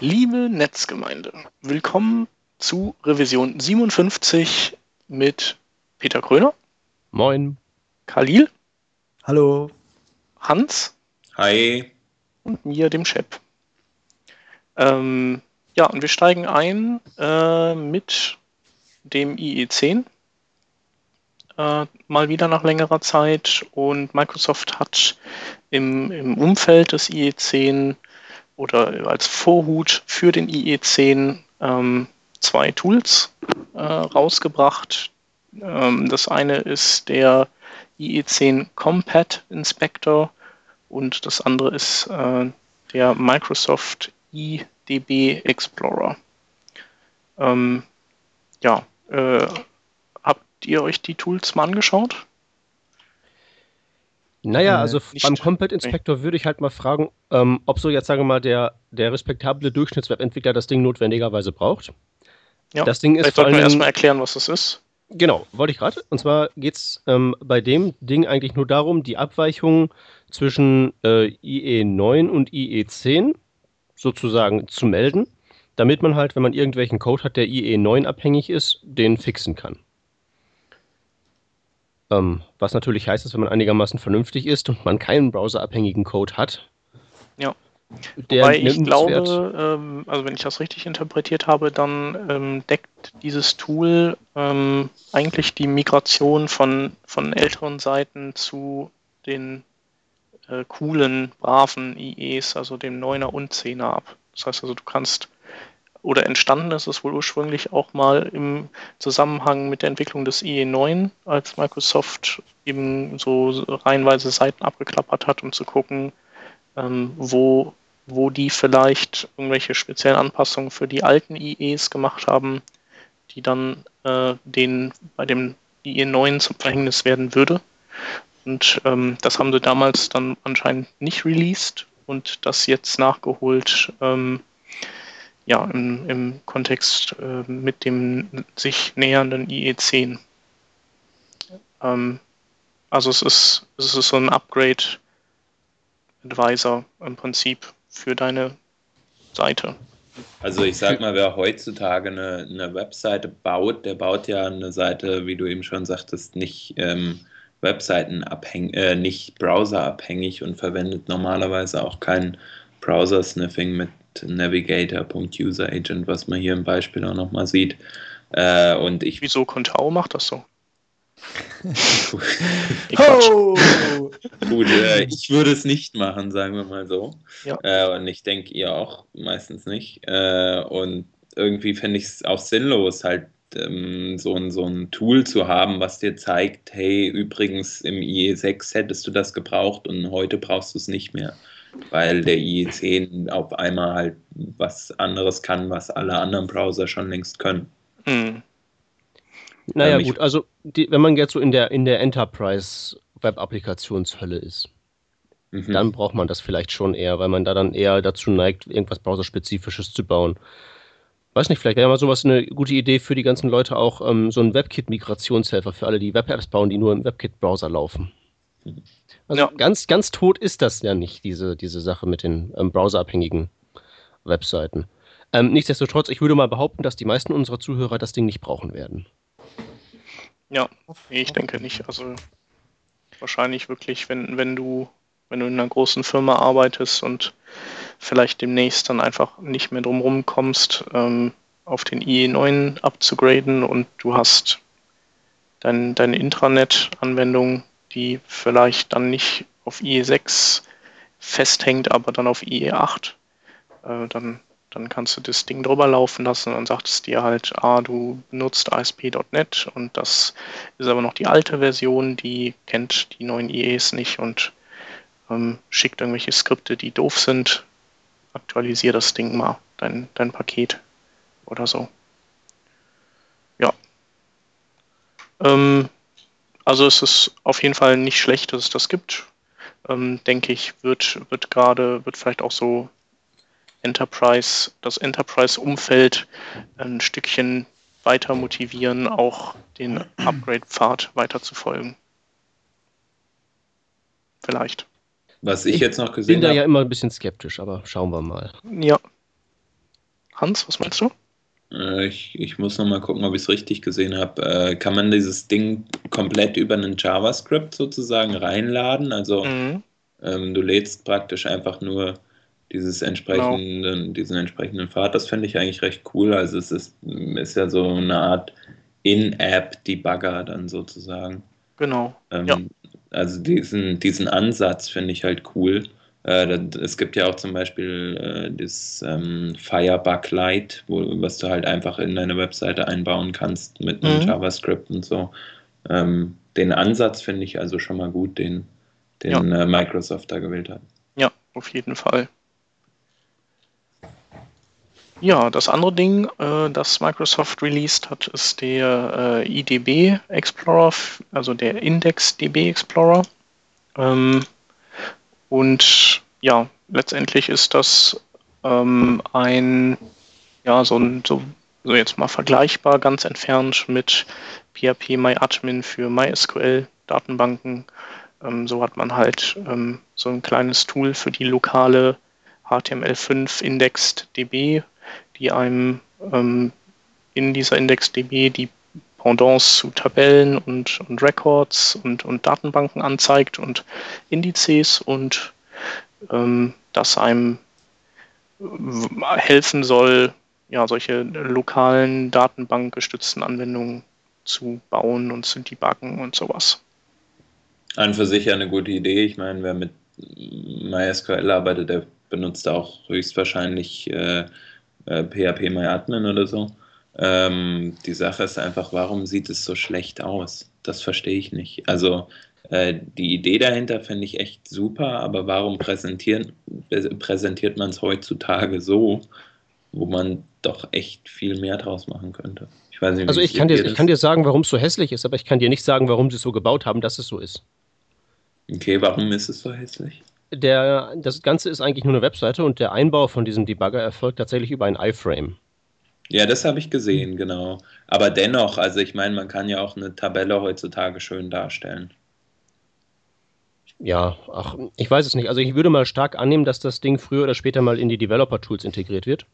Liebe Netzgemeinde, willkommen zu Revision 57 mit Peter Kröner, Moin. Khalil, Hallo. Hans Hi. und mir, dem Shep. Ähm, ja, und wir steigen ein äh, mit dem IE10. Äh, mal wieder nach längerer Zeit und Microsoft hat im, im Umfeld des IE10 oder als Vorhut für den IE10 ähm, zwei Tools äh, rausgebracht. Ähm, das eine ist der IE10 Compat Inspector und das andere ist äh, der Microsoft IDB Explorer. Ähm, ja, äh, habt ihr euch die Tools mal angeschaut? Naja, Äh, also nicht. beim Compat Inspector würde ich halt mal fragen, ähm, ob so jetzt, sagen wir mal, der, der respektable Durchschnittswebentwickler das Ding notwendigerweise braucht. Ja, Das Ding ist Vielleicht sollten wir erstmal erklären, was das ist. genau, wollte ich gerade. Und zwar geht es ähm, bei dem Ding eigentlich nur darum, die Abweichung zwischen äh, IE9 und IE10 sozusagen zu melden, damit man halt, wenn man irgendwelchen Code hat, der IE9 abhängig ist, den fixen kann. Ähm, was natürlich heißt, dass wenn man einigermaßen vernünftig ist und man keinen browserabhängigen Code hat, Ja. der Wobei ich glaube, ähm, also wenn ich das richtig interpretiert habe, dann ähm, deckt dieses Tool ähm, eigentlich die Migration von, von älteren Seiten zu den äh, coolen, braven IEs, also dem 9er und 10er ab. Das heißt also, du kannst, oder entstanden ist es wohl ursprünglich auch mal im Zusammenhang mit der Entwicklung des IE9, als Microsoft eben so reihenweise Seiten abgeklappert hat, um zu gucken, ähm, wo, wo die vielleicht irgendwelche speziellen Anpassungen für die alten IEs gemacht haben, die dann äh, denen bei dem IE9 zum Verhängnis werden würde. Und ähm, das haben sie damals dann anscheinend nicht released und das jetzt nachgeholt, ähm, ja, im, im Kontext äh, mit dem sich nähernden IE10. Ähm, also es ist, es ist so ein Upgrade Advisor im Prinzip für deine Seite. Also ich sag mal, wer heutzutage eine, eine Webseite baut, der baut ja eine Seite, wie du eben schon sagtest, nicht ähm, Webseitenabhängig, äh, nicht browserabhängig und verwendet normalerweise auch kein Browser-Sniffing mit Navigator.useragent, was man hier im Beispiel auch nochmal sieht. Äh, und ich Wieso Contao macht das so? Ho! Gut, äh, ich würde es nicht machen, sagen wir mal so. Ja. Äh, und ich denke, ihr auch meistens nicht. Äh, und irgendwie fände ich es auch sinnlos, halt ähm, so, ein, so ein Tool zu haben, was dir zeigt, hey, übrigens im IE6 hättest du das gebraucht und heute brauchst du es nicht mehr. Weil der IE10 auf einmal halt was anderes kann, was alle anderen Browser schon längst können. Hm. Naja, gut, also die, wenn man jetzt so in der, in der Enterprise-Web-Applikationshölle ist, Mhm. dann braucht man das vielleicht schon eher, weil man da dann eher dazu neigt, irgendwas Browserspezifisches zu bauen. Weiß nicht, vielleicht wäre mal sowas eine gute Idee für die ganzen Leute auch, ähm, so ein WebKit-Migrationshelfer für alle, die Web-Apps bauen, die nur im WebKit-Browser laufen. Also Ja. ganz, ganz tot ist das ja nicht, diese, diese Sache mit den ähm, browserabhängigen Webseiten. Ähm, nichtsdestotrotz, ich würde mal behaupten, dass die meisten unserer Zuhörer das Ding nicht brauchen werden. Ja, ich denke nicht. Also wahrscheinlich wirklich, wenn, wenn du, wenn du in einer großen Firma arbeitest und vielleicht demnächst dann einfach nicht mehr drum kommst, ähm, auf den IE9 abzugraden und du hast dein, deine Intranet-Anwendung, die vielleicht dann nicht auf IE6 festhängt, aber dann auf IE8, äh, dann, dann kannst du das Ding drüber laufen lassen und sagt es dir halt, ah, du benutzt ASP.NET und das ist aber noch die alte Version, die kennt die neuen IEs nicht und ähm, schickt irgendwelche Skripte, die doof sind. Aktualisier das Ding mal, dein, dein Paket oder so. Ja. Ähm, also es ist auf jeden Fall nicht schlecht, dass es das gibt. Ähm, denke ich, wird, wird gerade, wird vielleicht auch so Enterprise, das Enterprise-Umfeld ein Stückchen weiter motivieren, auch den Upgrade-Pfad weiter zu folgen. Vielleicht. Was ich Ich jetzt noch Bin gesehen da habe, ja immer ein bisschen skeptisch, aber schauen wir mal. Ja, Hans, was meinst du? Äh, ich, ich muss noch mal gucken, ob ich es richtig gesehen habe. Äh, kann man dieses Ding komplett über einen JavaScript sozusagen reinladen? Also mhm. ähm, du lädst praktisch einfach nur dieses entsprechenden, genau. diesen entsprechenden Pfad. Das finde ich eigentlich recht cool. Also es ist, ist ja so eine Art In-App-Debugger dann sozusagen. Genau. Ähm, ja. Also diesen, diesen Ansatz finde ich halt cool. Äh, es gibt ja auch zum Beispiel äh, das ähm, Firebug Lite, wo, was du halt einfach in deine Webseite einbauen kannst mit einem mhm. JavaScript und so. Ähm, den Ansatz finde ich also schon mal gut, den, den ja. äh, Microsoft da gewählt hat. Ja, auf jeden Fall. Ja, das andere Ding, das Microsoft released hat, ist der IDB Explorer, also der Index DB Explorer. Ähm, und ja, letztendlich ist das ähm, ein, ja, so ein, so, so jetzt mal vergleichbar, ganz entfernt mit PHP MyAdmin für MySQL-Datenbanken. Ähm, so hat man halt ähm, so ein kleines Tool für die lokale HTML5 Indexed DB, die einem ähm, in dieser IndexDB die Pendants zu Tabellen und, und Records und, und Datenbanken anzeigt und Indizes und ähm, das einem äh, helfen soll, ja, solche lokalen datenbankgestützten Anwendungen zu bauen und zu debuggen und sowas. An für sich eine gute Idee. Ich meine, wer mit MySQL arbeitet, der benutzt auch höchstwahrscheinlich äh, äh, PHP MyAdmin oder so. Ähm, die Sache ist einfach, warum sieht es so schlecht aus? Das verstehe ich nicht. Also äh, die Idee dahinter finde ich echt super, aber warum präsentieren, präsentiert man es heutzutage so, wo man doch echt viel mehr draus machen könnte? Ich weiß nicht, also ich kann, dir, ich kann dir sagen, warum es so hässlich ist, aber ich kann dir nicht sagen, warum sie es so gebaut haben, dass es so ist. Okay, warum ist es so hässlich? Der, das Ganze ist eigentlich nur eine Webseite und der Einbau von diesem Debugger erfolgt tatsächlich über ein iFrame. Ja, das habe ich gesehen, genau. Aber dennoch, also ich meine, man kann ja auch eine Tabelle heutzutage schön darstellen. Ja, ach, ich weiß es nicht. Also ich würde mal stark annehmen, dass das Ding früher oder später mal in die Developer-Tools integriert wird.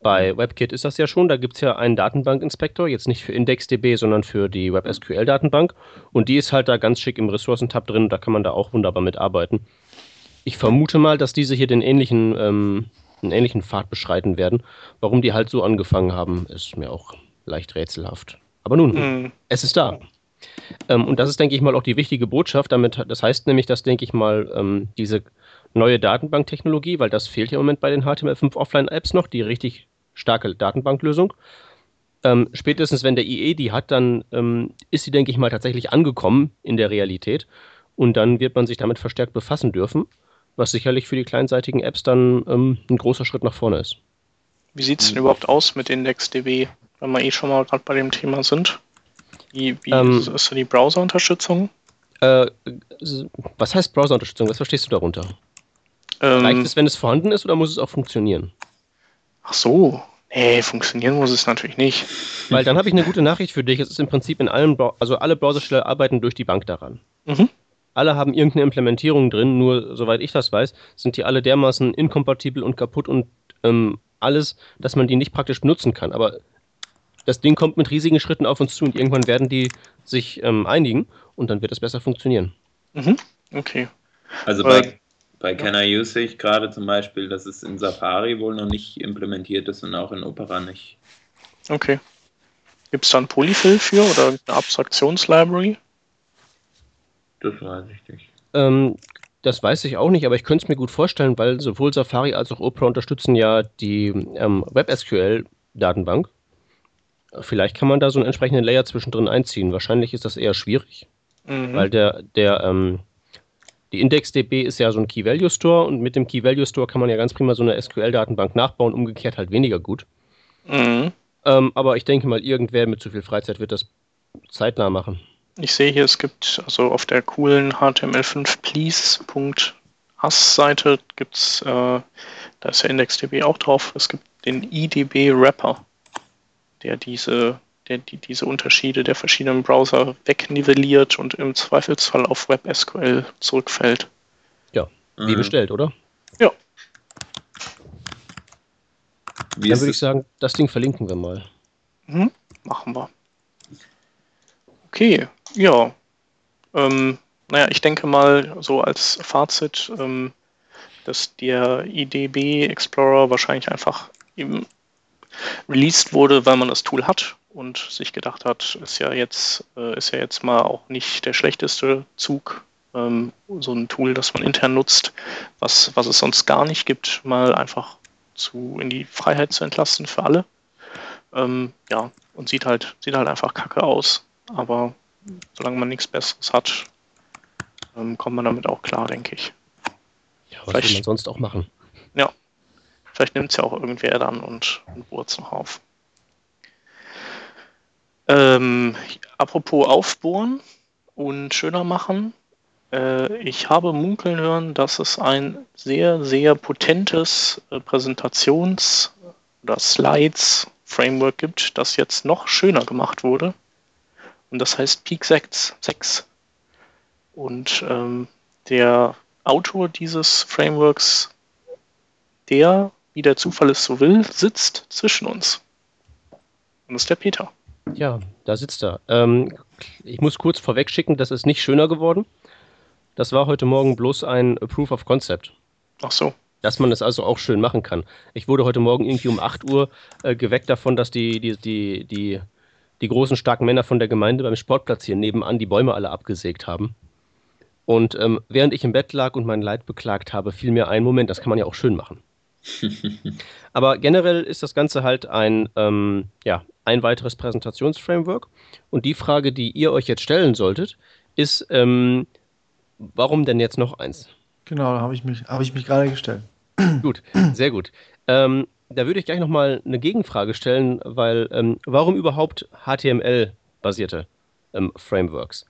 Bei WebKit ist das ja schon, da gibt es ja einen Datenbankinspektor, jetzt nicht für IndexDB, sondern für die WebSQL-Datenbank. Und die ist halt da ganz schick im Ressourcentab drin, da kann man da auch wunderbar mitarbeiten. Ich vermute mal, dass diese hier den ähnlichen, ähm, einen ähnlichen Pfad beschreiten werden. Warum die halt so angefangen haben, ist mir auch leicht rätselhaft. Aber nun, mhm. es ist da. Ähm, und das ist, denke ich mal, auch die wichtige Botschaft. Damit, das heißt nämlich, dass, denke ich mal, ähm, diese neue Datenbanktechnologie, weil das fehlt ja im Moment bei den HTML5 Offline-Apps noch, die richtig starke Datenbanklösung. Ähm, spätestens wenn der IE die hat, dann ähm, ist sie, denke ich mal, tatsächlich angekommen in der Realität. Und dann wird man sich damit verstärkt befassen dürfen was sicherlich für die kleinseitigen Apps dann ähm, ein großer Schritt nach vorne ist. Wie sieht es denn überhaupt aus mit IndexDB, wenn wir eh schon mal gerade bei dem Thema sind? Wie, wie ähm, ist, da die Browser-Unterstützung? Äh, was heißt Browser-Unterstützung? Was verstehst du darunter? Ähm, Reicht es, wenn es vorhanden ist, oder muss es auch funktionieren? Ach so, Nee, funktionieren muss es natürlich nicht. Weil dann habe ich eine gute Nachricht für dich. Es ist im Prinzip in allen, also alle Browsersteller arbeiten durch die Bank daran. Mhm alle haben irgendeine Implementierung drin, nur soweit ich das weiß, sind die alle dermaßen inkompatibel und kaputt und ähm, alles, dass man die nicht praktisch benutzen kann. Aber das Ding kommt mit riesigen Schritten auf uns zu und irgendwann werden die sich ähm, einigen und dann wird es besser funktionieren. Mhm. Okay. Also bei, bei Can I Use sehe ich gerade zum Beispiel, dass es in Safari wohl noch nicht implementiert ist und auch in Opera nicht. Okay. Gibt es da ein Polyfill für oder eine Abstraktionslibrary? Das weiß ich nicht. Ähm, das weiß ich auch nicht, aber ich könnte es mir gut vorstellen, weil sowohl Safari als auch Opera unterstützen ja die ähm, WebSQL-Datenbank. Vielleicht kann man da so einen entsprechenden Layer zwischendrin einziehen. Wahrscheinlich ist das eher schwierig, mhm. weil der, der, ähm, die IndexDB ist ja so ein Key-Value-Store und mit dem Key-Value-Store kann man ja ganz prima so eine SQL-Datenbank nachbauen, umgekehrt halt weniger gut. Mhm. Ähm, aber ich denke mal, irgendwer mit zu viel Freizeit wird das zeitnah machen. Ich sehe hier, es gibt also auf der coolen html5please.as-Seite gibt es, äh, da ist der IndexDB auch drauf, es gibt den IDB Wrapper, der diese, der die, diese Unterschiede der verschiedenen Browser wegnivelliert und im Zweifelsfall auf WebSQL zurückfällt. Ja, wie mhm. bestellt, oder? Ja. Wie Dann würde ich sagen, das Ding verlinken wir mal. Mhm, machen wir. Okay, ja. Ähm, naja, ich denke mal, so als Fazit, ähm, dass der IDB Explorer wahrscheinlich einfach eben released wurde, weil man das Tool hat und sich gedacht hat, ist ja jetzt, äh, ist ja jetzt mal auch nicht der schlechteste Zug, ähm, so ein Tool, das man intern nutzt, was, was es sonst gar nicht gibt, mal einfach zu, in die Freiheit zu entlassen für alle. Ähm, ja, und sieht halt, sieht halt einfach kacke aus. Aber solange man nichts Besseres hat, ähm, kommt man damit auch klar, denke ich. Ja, was Vielleicht, will man sonst auch machen? Ja. Vielleicht nimmt es ja auch irgendwer dann und, und bohrt es noch auf. Ähm, apropos aufbohren und schöner machen. Äh, ich habe munkeln hören, dass es ein sehr, sehr potentes äh, Präsentations- oder Slides-Framework gibt, das jetzt noch schöner gemacht wurde. Und das heißt Peak 6. 6. Und ähm, der Autor dieses Frameworks, der, wie der Zufall es so will, sitzt zwischen uns. Und das ist der Peter. Ja, da sitzt er. Ähm, ich muss kurz vorweg schicken, das ist nicht schöner geworden. Das war heute Morgen bloß ein Proof of Concept. Ach so. Dass man es also auch schön machen kann. Ich wurde heute Morgen irgendwie um 8 Uhr äh, geweckt davon, dass die, die, die, die, die großen, starken Männer von der Gemeinde beim Sportplatz hier nebenan die Bäume alle abgesägt haben. Und ähm, während ich im Bett lag und mein Leid beklagt habe, fiel mir ein Moment, das kann man ja auch schön machen. Aber generell ist das Ganze halt ein, ähm, ja, ein weiteres Präsentationsframework. Und die Frage, die ihr euch jetzt stellen solltet, ist, ähm, warum denn jetzt noch eins? Genau, da habe ich mich, hab ich mich gerade gestellt. Gut, sehr gut. Ähm, da würde ich gleich nochmal eine Gegenfrage stellen, weil ähm, warum überhaupt HTML-basierte ähm, Frameworks?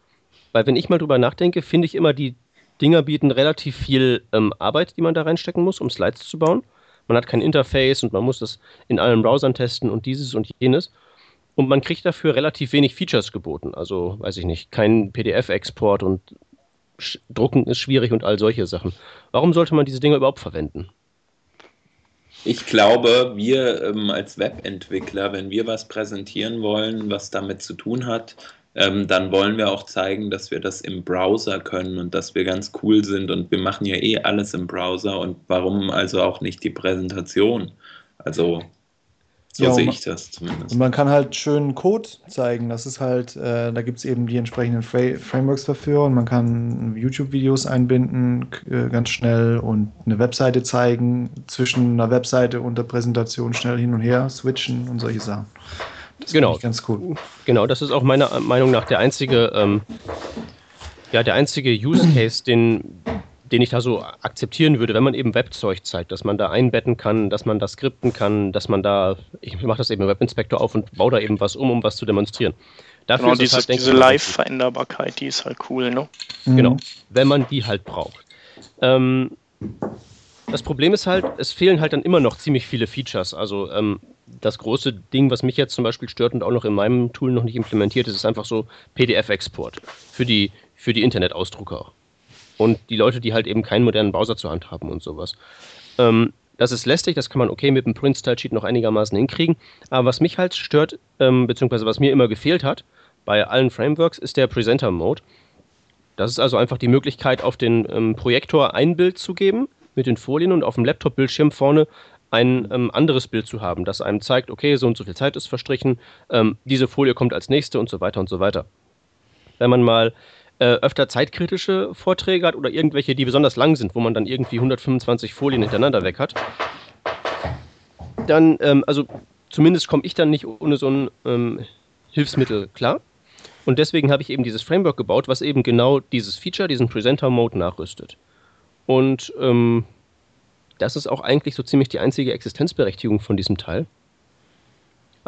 Weil wenn ich mal drüber nachdenke, finde ich immer, die Dinger bieten relativ viel ähm, Arbeit, die man da reinstecken muss, um Slides zu bauen. Man hat kein Interface und man muss das in allen Browsern testen und dieses und jenes. Und man kriegt dafür relativ wenig Features geboten. Also, weiß ich nicht, kein PDF-Export und Drucken ist schwierig und all solche Sachen. Warum sollte man diese Dinge überhaupt verwenden? Ich glaube, wir ähm, als Webentwickler, wenn wir was präsentieren wollen, was damit zu tun hat, ähm, dann wollen wir auch zeigen, dass wir das im Browser können und dass wir ganz cool sind und wir machen ja eh alles im Browser und warum also auch nicht die Präsentation? Also so ja, sehe ich das zumindest. Und man kann halt schön Code zeigen. Das ist halt, äh, da gibt es eben die entsprechenden Fra Frameworks dafür und man kann YouTube-Videos einbinden, äh, ganz schnell und eine Webseite zeigen, zwischen einer Webseite und der Präsentation schnell hin und her switchen und solche Sachen. Das genau. ganz cool. Genau, das ist auch meiner Meinung nach der einzige, ähm, ja, der einzige Use Case, den, den ich da so akzeptieren würde, wenn man eben Webzeug zeigt, dass man da einbetten kann, dass man da skripten kann, dass man da, ich mache das eben im Webinspektor auf und baue da eben was um, um was zu demonstrieren. Dafür genau, diese, halt, diese Live-Veränderbarkeit, die ist halt cool, ne? Mhm. Genau, wenn man die halt braucht. Ähm, das Problem ist halt, es fehlen halt dann immer noch ziemlich viele Features. Also ähm, das große Ding, was mich jetzt zum Beispiel stört und auch noch in meinem Tool noch nicht implementiert ist, ist einfach so PDF-Export für die, für die Internetausdrucker und die Leute, die halt eben keinen modernen Browser zur Hand haben und sowas. Ähm, das ist lästig, das kann man okay mit dem Print-Style-Sheet noch einigermaßen hinkriegen. Aber was mich halt stört, ähm, beziehungsweise was mir immer gefehlt hat bei allen Frameworks, ist der Presenter-Mode. Das ist also einfach die Möglichkeit, auf den ähm, Projektor ein Bild zu geben mit den Folien und auf dem Laptop-Bildschirm vorne ein ähm, anderes Bild zu haben, das einem zeigt, okay, so und so viel Zeit ist verstrichen, ähm, diese Folie kommt als nächste und so weiter und so weiter. Wenn man mal äh, öfter zeitkritische Vorträge hat oder irgendwelche, die besonders lang sind, wo man dann irgendwie 125 Folien hintereinander weg hat, dann, ähm, also zumindest komme ich dann nicht ohne so ein ähm, Hilfsmittel klar. Und deswegen habe ich eben dieses Framework gebaut, was eben genau dieses Feature, diesen Presenter-Mode nachrüstet. Und ähm, das ist auch eigentlich so ziemlich die einzige Existenzberechtigung von diesem Teil.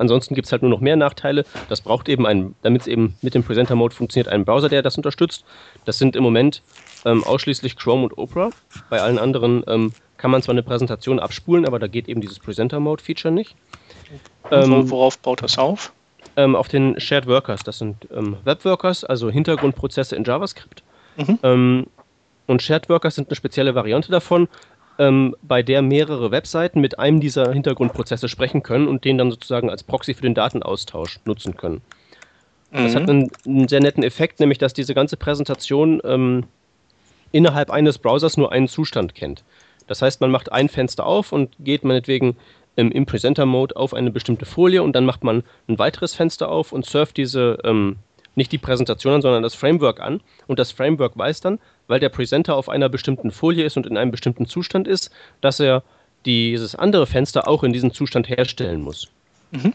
Ansonsten gibt es halt nur noch mehr Nachteile. Das braucht eben einen, damit es eben mit dem Presenter Mode funktioniert, einen Browser, der das unterstützt. Das sind im Moment ähm, ausschließlich Chrome und Opera. Bei allen anderen ähm, kann man zwar eine Präsentation abspulen, aber da geht eben dieses Presenter Mode Feature nicht. Ähm, worauf baut das auf? Ähm, auf den Shared Workers. Das sind ähm, Webworkers, also Hintergrundprozesse in JavaScript. Mhm. Ähm, und Shared Workers sind eine spezielle Variante davon. Ähm, bei der mehrere Webseiten mit einem dieser Hintergrundprozesse sprechen können und den dann sozusagen als Proxy für den Datenaustausch nutzen können. Mhm. Das hat mhm. einen, einen, sehr netten Effekt, nämlich dass diese ganze Präsentation ähm, innerhalb eines Browsers nur einen Zustand kennt. Das heißt, man macht ein Fenster auf und geht meinetwegen ähm, im Presenter-Mode auf eine bestimmte Folie und dann macht man ein weiteres Fenster auf und surft diese, ähm, nicht die Präsentation an, sondern das Framework an. Und das Framework weiß dann, weil der Presenter auf einer bestimmten Folie ist und in einem bestimmten Zustand ist, dass er dieses andere Fenster auch in diesem Zustand herstellen muss. Mhm.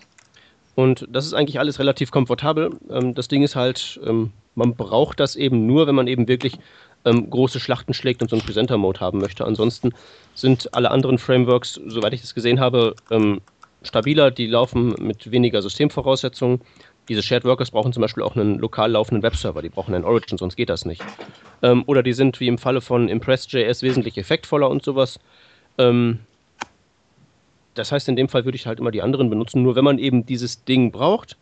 Und das ist eigentlich alles relativ komfortabel. Ähm, das Ding ist halt, ähm, man braucht das eben nur, wenn man eben wirklich ähm, große Schlachten schlägt und so einen Presenter-Mode haben möchte. Ansonsten sind alle anderen Frameworks, soweit ich das gesehen habe, stabiler. Die laufen mit weniger Systemvoraussetzungen. Diese Shared Workers brauchen zum Beispiel auch einen lokal laufenden Webserver. Die brauchen einen Origin, sonst geht das nicht. oder die sind wie im Falle von Impress.js wesentlich effektvoller und sowas. Das heißt, in dem Fall würde ich halt immer die anderen benutzen. Nur wenn man eben dieses Ding braucht,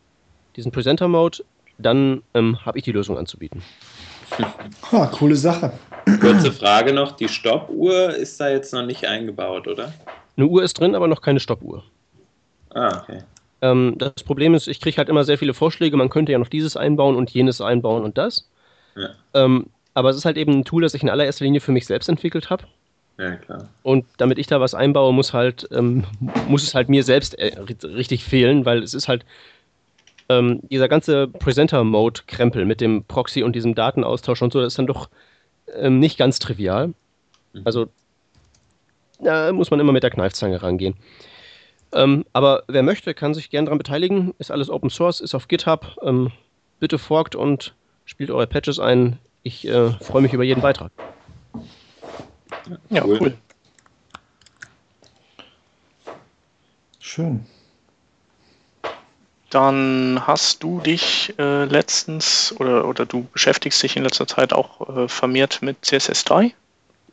diesen Presenter-Mode, dann ähm, habe ich die Lösung anzubieten. Ha, coole Sache. Kurze Frage noch: Die Stoppuhr ist da jetzt noch nicht eingebaut, oder? Eine Uhr ist drin, aber noch keine Stoppuhr. Ah, okay. Ähm, das Problem ist, ich kriege halt immer sehr viele Vorschläge. Man könnte ja noch dieses einbauen und jenes einbauen und das. Ja. Ähm, aber es ist halt eben ein Tool, das ich in allererster Linie für mich selbst entwickelt habe. Ja, klar. Und damit ich da was einbaue, muss halt, ähm, muss es halt mir selbst äh, richtig fehlen, weil es ist halt ähm, dieser ganze Presenter-Mode-Krempel mit dem Proxy und diesem Datenaustausch und so, das ist dann doch ähm, nicht ganz trivial. Mhm. Also da muss man immer mit der Kneifzange rangehen. Ähm, aber wer möchte, kann sich gerne daran beteiligen. Ist alles Open Source, ist auf GitHub. Ähm, bitte forkt und spielt eure Patches ein. Ich äh, freue mich über jeden Beitrag. Ja, cool. cool. Schön. Dann hast du dich äh, letztens oder, oder du beschäftigst dich in letzter Zeit auch äh, vermehrt mit CSS3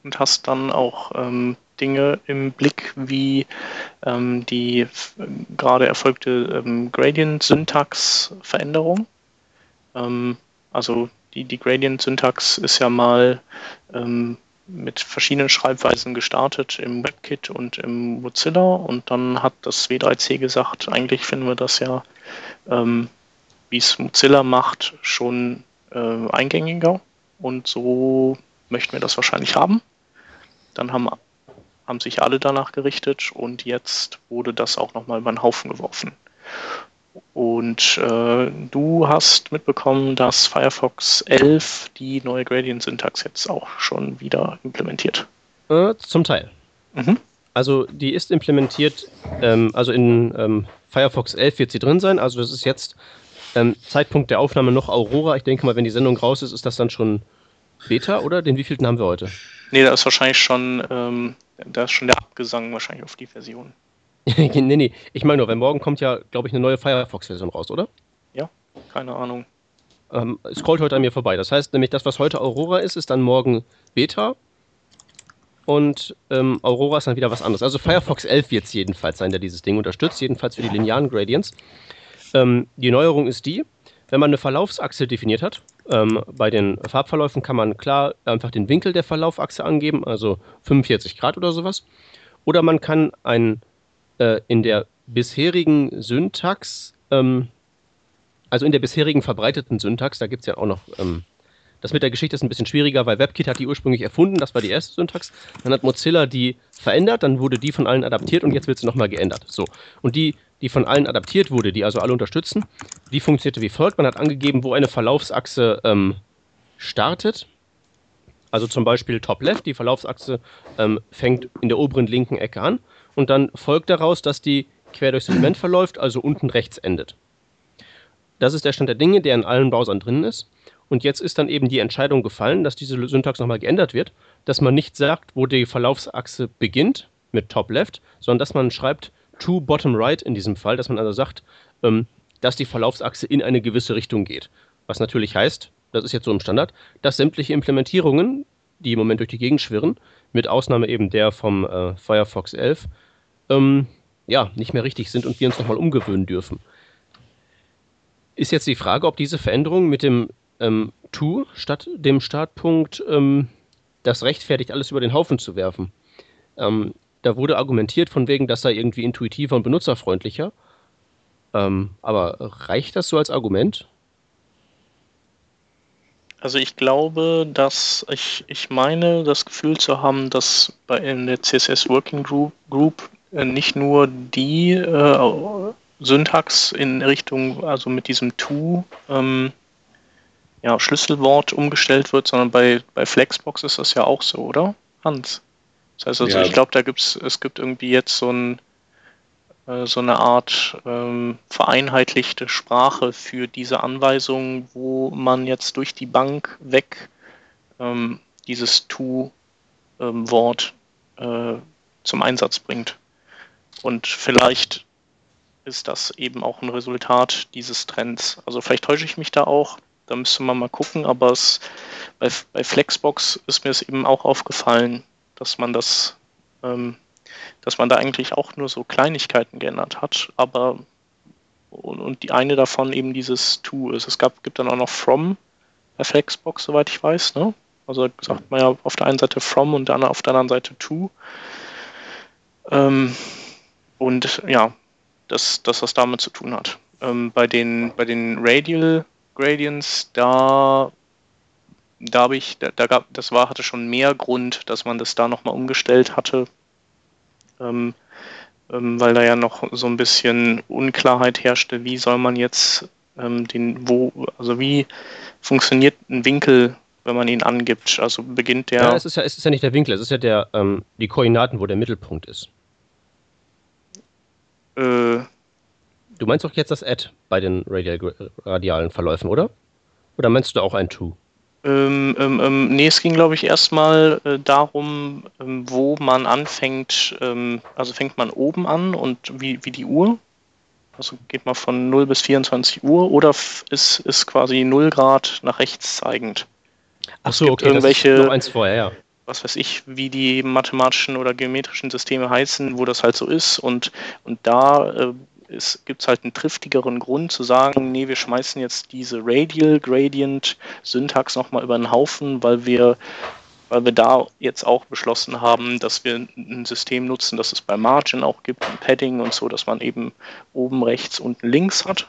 und hast dann auch ähm, Dinge im Blick wie ähm, die gerade erfolgte ähm, Gradient-Syntax-Veränderung. Ähm, also die, die Gradient-Syntax ist ja mal ähm, mit verschiedenen Schreibweisen gestartet im WebKit und im Mozilla und dann hat das W3C gesagt, eigentlich finden wir das ja, ähm, wie es Mozilla macht, schon äh, eingängiger und so möchten wir das wahrscheinlich haben. Dann haben, haben sich alle danach gerichtet und jetzt wurde das auch nochmal über den Haufen geworfen. Und äh, du hast mitbekommen, dass Firefox 11 die neue Gradient-Syntax jetzt auch schon wieder implementiert. Äh, zum Teil. Mhm. Also die ist implementiert, ähm, also in ähm, Firefox 11 wird sie drin sein. Also das ist jetzt ähm, Zeitpunkt der Aufnahme noch Aurora. Ich denke mal, wenn die Sendung raus ist, ist das dann schon Beta, oder? Den wievielten haben wir heute? Nee, da ist wahrscheinlich schon, ähm, da ist schon der Abgesang wahrscheinlich auf die Version. nee, nee, ich meine nur, weil morgen kommt ja, glaube ich, eine neue Firefox-Version raus, oder? Ja, keine Ahnung. Ähm, scrollt heute an mir vorbei. Das heißt nämlich, das, was heute Aurora ist, ist dann morgen Beta. Und ähm, Aurora ist dann wieder was anderes. Also Firefox 11 wird es jedenfalls sein, der dieses Ding unterstützt, jedenfalls für die linearen Gradients. Ähm, die Neuerung ist die, wenn man eine Verlaufsachse definiert hat, ähm, bei den Farbverläufen kann man klar einfach den Winkel der Verlaufachse angeben, also 45 Grad oder sowas. Oder man kann einen äh, in der bisherigen Syntax, ähm, also in der bisherigen verbreiteten Syntax, da gibt es ja auch noch, ähm, das mit der Geschichte ist ein bisschen schwieriger, weil WebKit hat die ursprünglich erfunden, das war die erste Syntax. Dann hat Mozilla die verändert, dann wurde die von allen adaptiert und jetzt wird sie nochmal geändert. So. Und die, die von allen adaptiert wurde, die also alle unterstützen, die funktionierte wie folgt. Man hat angegeben, wo eine Verlaufsachse ähm, startet. Also zum Beispiel Top Left, die Verlaufsachse ähm, fängt in der oberen linken Ecke an und dann folgt daraus, dass die quer durchs Element verläuft, also unten rechts endet. Das ist der Stand der Dinge, der in allen Browsern drin ist. Und jetzt ist dann eben die Entscheidung gefallen, dass diese Syntax nochmal geändert wird, dass man nicht sagt, wo die Verlaufsachse beginnt mit Top Left, sondern dass man schreibt to Bottom Right in diesem Fall, dass man also sagt, ähm, dass die Verlaufsachse in eine gewisse Richtung geht. Was natürlich heißt, das ist jetzt so im Standard, dass sämtliche Implementierungen, die im Moment durch die Gegend schwirren, mit Ausnahme eben der vom äh, Firefox 11, ähm, ja, nicht mehr richtig sind und wir uns nochmal umgewöhnen dürfen. Ist jetzt die Frage, ob diese Veränderung mit dem ähm, To statt dem Startpunkt ähm, das rechtfertigt, alles über den Haufen zu werfen. ähm, da wurde argumentiert von wegen, das sei irgendwie intuitiver und benutzerfreundlicher. Ähm, aber reicht das so als Argument? Also ich glaube, dass ich, ich meine, das Gefühl zu haben, dass bei in der CSS Working Group, Group äh, nicht nur die äh, Syntax in Richtung, also mit diesem To, ähm, ja, Schlüsselwort umgestellt wird, sondern bei, bei Flexbox ist das ja auch so, oder? Hans. Das heißt also, ja. ich glaube, da gibt's, es gibt irgendwie jetzt so ein äh, so eine Art ähm, vereinheitlichte Sprache für diese Anweisungen, wo man jetzt durch die Bank weg ähm, dieses To-Wort äh, zum Einsatz bringt. Und vielleicht ist das eben auch ein Resultat dieses Trends. Also vielleicht täusche ich mich da auch, da müsste man mal gucken, aber es, bei, bei Flexbox ist mir es eben auch aufgefallen, dass man das ähm, dass man da eigentlich auch nur so Kleinigkeiten geändert hat, aber und, und die eine davon eben dieses To ist. Es gab, gibt dann auch noch From bei Flexbox, soweit ich weiß, ne? Also sagt man ja auf der einen Seite From und dann auf der anderen Seite To. Ähm, und ja, dass, dass das damit zu tun hat. Ähm, bei, den, bei den Radial Gradients, da, da habe ich, da, da, gab, das war, hatte schon mehr Grund, dass man das da nochmal umgestellt hatte, ähm, ähm, weil da ja noch so ein bisschen Unklarheit herrschte, wie soll man jetzt ähm, den, wo, also wie funktioniert ein Winkel, wenn man ihn angibt? Also beginnt der. Ja, es ist ja, es ist ja nicht der Winkel, es ist ja der, ähm, die Koordinaten, wo der Mittelpunkt ist. Äh, du meinst doch jetzt das Add bei den radial, radialen Verläufen, oder? Oder meinst du auch ein To? Ähm, ähm, ähm, nee, es ging, glaube ich, erstmal äh, darum, ähm, wo man anfängt. Ähm, also fängt man oben an und wie, wie die Uhr. Also geht man von 0 bis 24 Uhr oder ist, ist quasi 0 Grad nach rechts zeigend. Ach so, okay, irgendwelche, das ist noch eins vorher, ja. Was weiß ich, wie die mathematischen oder geometrischen Systeme heißen, wo das halt so ist. Und, und da äh, gibt es halt einen triftigeren Grund zu sagen, nee, wir schmeißen jetzt diese Radial Gradient Syntax nochmal über den Haufen, weil wir, weil wir da jetzt auch beschlossen haben, dass wir ein System nutzen, das es bei Margin auch gibt, ein Padding und so, dass man eben oben rechts, unten links hat.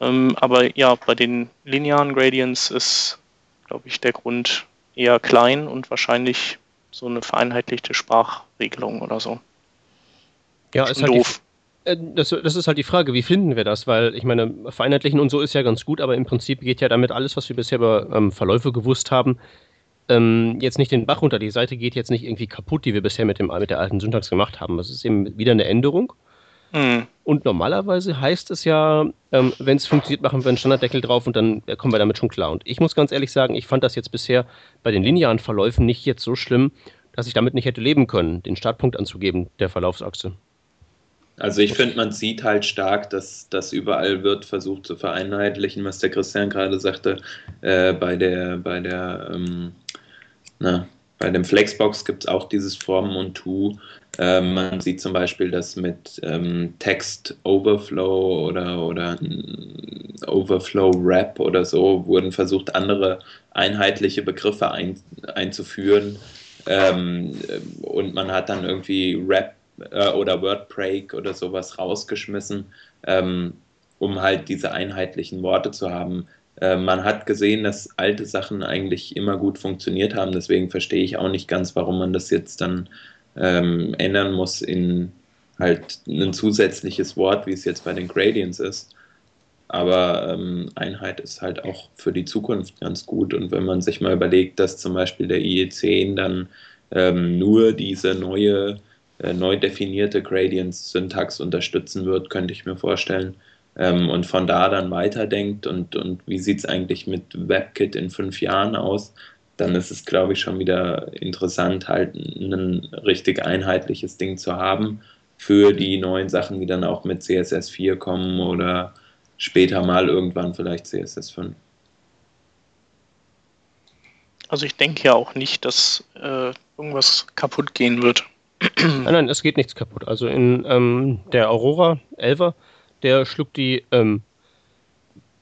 Ähm, aber ja, bei den linearen Gradients ist, glaube ich, der Grund eher klein und wahrscheinlich so eine vereinheitlichte Sprachregelung oder so. Ja, ist halt doof. Äh, das, das, ist halt die Frage, wie finden wir das? Weil ich meine, vereinheitlichen und so ist ja ganz gut, aber im Prinzip geht ja damit alles, was wir bisher über ähm, Verläufe gewusst haben, ähm, jetzt nicht den Bach runter. Die Seite geht jetzt nicht irgendwie kaputt, die wir bisher mit, dem, mit der alten Syntax gemacht haben. Das ist eben wieder eine Änderung. Mhm. Und normalerweise heißt es ja, ähm, wenn es funktioniert, machen wir einen Standarddeckel drauf und dann äh, kommen wir damit schon klar. Und ich muss ganz ehrlich sagen, ich fand das jetzt bisher bei den linearen Verläufen nicht jetzt so schlimm, dass ich damit nicht hätte leben können, den Startpunkt anzugeben der Verlaufsachse. Also ich finde, man sieht halt stark, dass das überall wird versucht zu vereinheitlichen, was der Christian gerade sagte. Äh, bei der, bei der, ähm, na, bei dem Flexbox gibt es auch dieses From und To. Äh, man sieht zum Beispiel, dass mit ähm, Text Overflow oder, oder Overflow Wrap oder so wurden versucht, andere einheitliche Begriffe ein, einzuführen. Ähm, und man hat dann irgendwie Wrap äh, oder Wordbreak oder sowas rausgeschmissen, ähm, um halt diese einheitlichen Worte zu haben. Äh, man hat gesehen, dass alte Sachen eigentlich immer gut funktioniert haben, deswegen verstehe ich auch nicht ganz, warum man das jetzt dann ähm, ändern muss in halt ein zusätzliches Wort, wie es jetzt bei den Gradients ist. Aber ähm, Einheit ist halt auch für die Zukunft ganz gut. Und wenn man sich mal überlegt, dass zum Beispiel der IE10 dann ähm, nur diese neue neu definierte Gradients-Syntax unterstützen wird, könnte ich mir vorstellen. Ähm, und von da dann weiterdenkt und, und wie sieht es eigentlich mit WebKit in fünf Jahren aus, dann ist es, glaube ich, schon wieder interessant, halt ein richtig einheitliches Ding zu haben für die neuen Sachen, die dann auch mit CSS 4 kommen oder später mal irgendwann vielleicht CSS 5. Also ich denke ja auch nicht, dass äh, irgendwas kaputt gehen wird. Nein, nein, es geht nichts kaputt. Also in ähm, der Aurora 11 der schlug die ähm,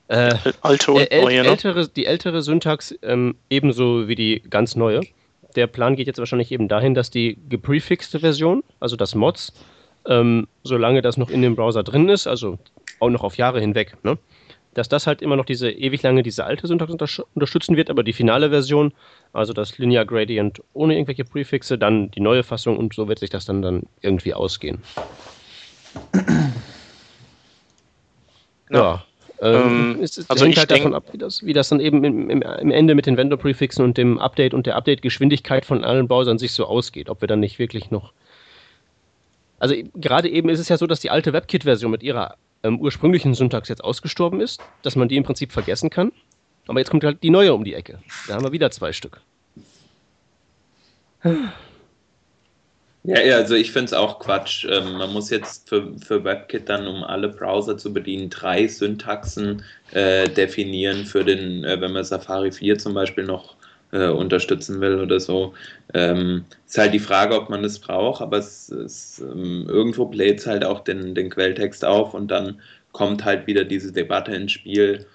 äh, alte und äh, neue, ne? ältere, die ältere Syntax ähm, ebenso wie die ganz neue. der Plan geht jetzt wahrscheinlich eben dahin, dass die geprefixte Version, also das Mods, ähm, solange das noch in dem Browser drin ist, also auch noch auf Jahre hinweg, ne? Dass das halt immer noch diese ewig lange diese alte Syntax unterstützen wird, aber die finale Version, also das Linear Gradient ohne irgendwelche Prefixe, dann die neue Fassung und so wird sich das dann, dann irgendwie ausgehen. Ja. Ähm, es, es also hängt halt davon ab, wie das, wie das dann eben im, im, im Ende mit den Vendor-Prefixen und dem Update und der Update-Geschwindigkeit von allen Browsern sich so ausgeht. Ob wir dann nicht wirklich noch. Also gerade eben ist es ja so, dass die alte WebKit-Version mit ihrer ähm, ursprünglichen Syntax jetzt ausgestorben ist, dass man die im Prinzip vergessen kann. Aber jetzt kommt halt die neue um die Ecke. Da haben wir wieder zwei Stück. Ja, ja, also ich finde es auch Quatsch. Ähm, man muss jetzt für, für WebKit dann, um alle Browser zu bedienen, drei Syntaxen äh, definieren für den, äh, wenn man Safari 4 zum Beispiel noch äh, unterstützen will oder so. Ähm, ist halt die Frage, ob man das braucht, aber es, es ähm, irgendwo bläht es halt auch den, den Quelltext auf und dann kommt halt wieder diese Debatte ins Spiel